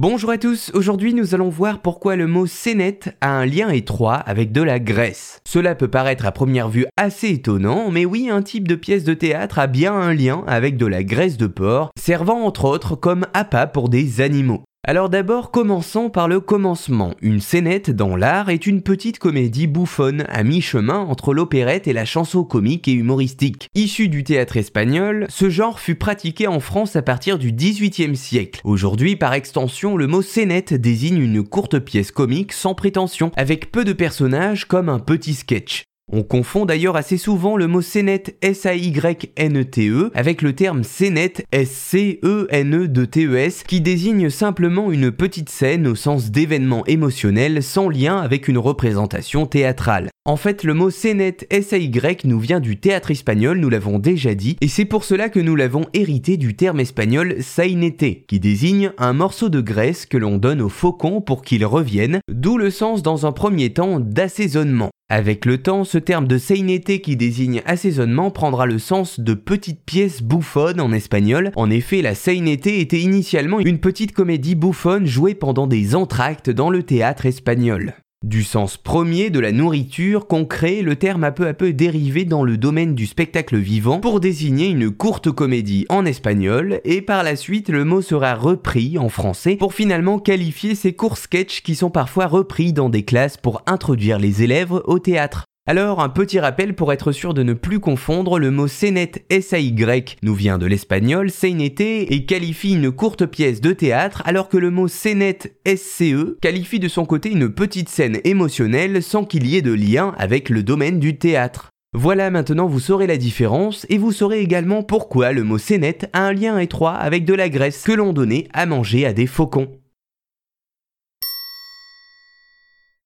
Bonjour à tous, aujourd'hui nous allons voir pourquoi le mot scénette a un lien étroit avec de la Grèce. Cela peut paraître à première vue assez étonnant, mais oui, un type de pièce de théâtre a bien un lien avec de la graisse de porc, servant entre autres comme appât pour des animaux. Alors d'abord, commençons par le commencement. Une scénette dans l'art est une petite comédie bouffonne à mi-chemin entre l'opérette et la chanson comique et humoristique. Issue du théâtre espagnol, ce genre fut pratiqué en France à partir du XVIIIe siècle. Aujourd'hui, par extension, le mot scénette désigne une courte pièce comique sans prétention, avec peu de personnages comme un petit sketch. On confond d'ailleurs assez souvent le mot scénette S-A-Y-N-E-T-E e avec le terme scénette S-C-E-N-E-T-E-S qui désigne simplement une petite scène au sens d'événement émotionnel sans lien avec une représentation théâtrale. En fait, le mot scénette S-A-Y nous vient du théâtre espagnol, nous l'avons déjà dit, et c'est pour cela que nous l'avons hérité du terme espagnol sainete, qui désigne un morceau de graisse que l'on donne aux faucons pour qu'ils reviennent, d'où le sens dans un premier temps d'assaisonnement. Avec le temps, ce terme de seinete qui désigne assaisonnement prendra le sens de petite pièce bouffonne en espagnol. En effet, la seinete était initialement une petite comédie bouffonne jouée pendant des entr'actes dans le théâtre espagnol. Du sens premier de la nourriture concret, le terme a peu à peu dérivé dans le domaine du spectacle vivant pour désigner une courte comédie en espagnol et par la suite le mot sera repris en français pour finalement qualifier ces courts sketchs qui sont parfois repris dans des classes pour introduire les élèves au théâtre. Alors, un petit rappel pour être sûr de ne plus confondre, le mot scénette S-A-Y nous vient de l'espagnol seinete et qualifie une courte pièce de théâtre, alors que le mot scénette S-C-E qualifie de son côté une petite scène émotionnelle sans qu'il y ait de lien avec le domaine du théâtre. Voilà, maintenant vous saurez la différence et vous saurez également pourquoi le mot scénette a un lien étroit avec de la graisse que l'on donnait à manger à des faucons.